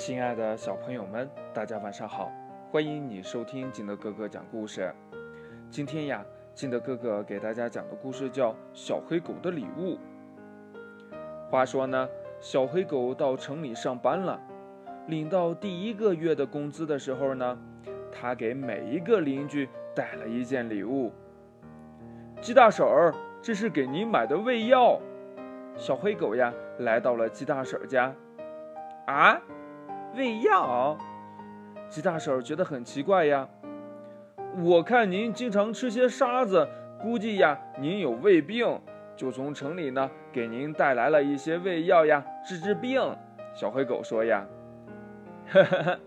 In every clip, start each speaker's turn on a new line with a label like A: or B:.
A: 亲爱的小朋友们，大家晚上好！欢迎你收听金德哥哥讲故事。今天呀，金德哥哥给大家讲的故事叫《小黑狗的礼物》。话说呢，小黑狗到城里上班了，领到第一个月的工资的时候呢，他给每一个邻居带了一件礼物。鸡大婶儿，这是给您买的胃药。小黑狗呀，来到了鸡大婶儿家。啊？胃药，鸡大婶觉得很奇怪呀。我看您经常吃些沙子，估计呀您有胃病，就从城里呢给您带来了一些胃药呀，治治病。小黑狗说呀，呵呵呵，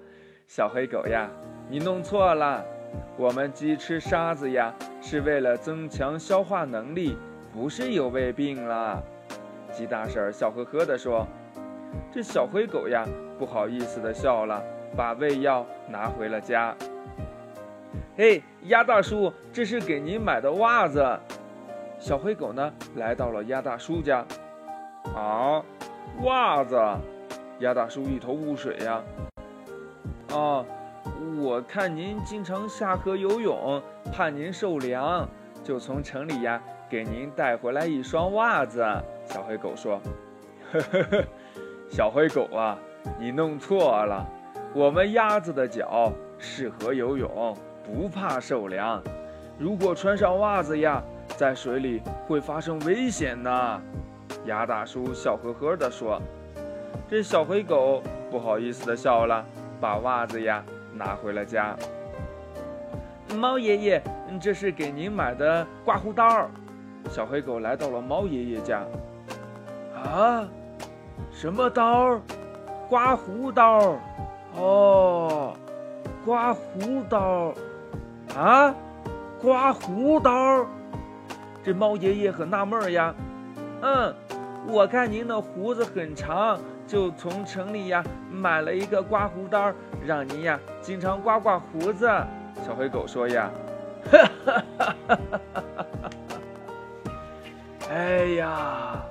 A: 小黑狗呀，你弄错了，我们鸡吃沙子呀是为了增强消化能力，不是有胃病了。鸡大婶笑呵呵地说。这小黑狗呀，不好意思的笑了，把胃药拿回了家。嘿，鸭大叔，这是给您买的袜子。小灰狗呢，来到了鸭大叔家。啊，袜子！鸭大叔一头雾水呀。哦，我看您经常下河游泳，怕您受凉，就从城里呀给您带回来一双袜子。小灰狗说：“呵呵呵。”小灰狗啊，你弄错了。我们鸭子的脚适合游泳，不怕受凉。如果穿上袜子呀，在水里会发生危险呢。鸭大叔笑呵呵地说。这小黑狗不好意思地笑了，把袜子呀拿回了家。猫爷爷，这是给您买的刮胡刀。小黑狗来到了猫爷爷家。啊？什么刀？刮胡刀。哦，刮胡刀。啊，刮胡刀。这猫爷爷很纳闷呀。嗯，我看您的胡子很长，就从城里呀买了一个刮胡刀，让您呀经常刮刮胡子。小灰狗说呀。哈哈哈哈哈哈！哎呀！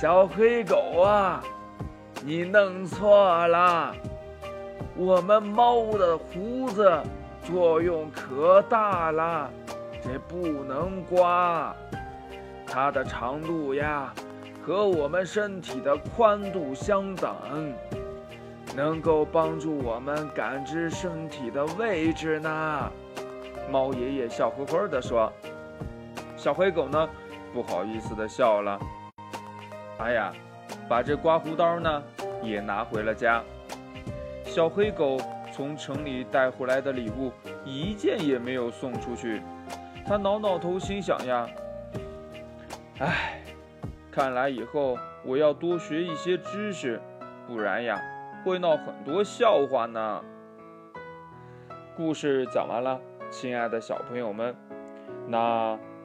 A: 小黑狗啊，你弄错了。我们猫的胡子作用可大了，这不能刮。它的长度呀，和我们身体的宽度相等，能够帮助我们感知身体的位置呢。猫爷爷笑呵呵地说。小灰狗呢，不好意思地笑了。哎呀，把这刮胡刀呢也拿回了家。小黑狗从城里带回来的礼物一件也没有送出去。他挠挠头，心想呀：“哎，看来以后我要多学一些知识，不然呀会闹很多笑话呢。”故事讲完了，亲爱的小朋友们，那。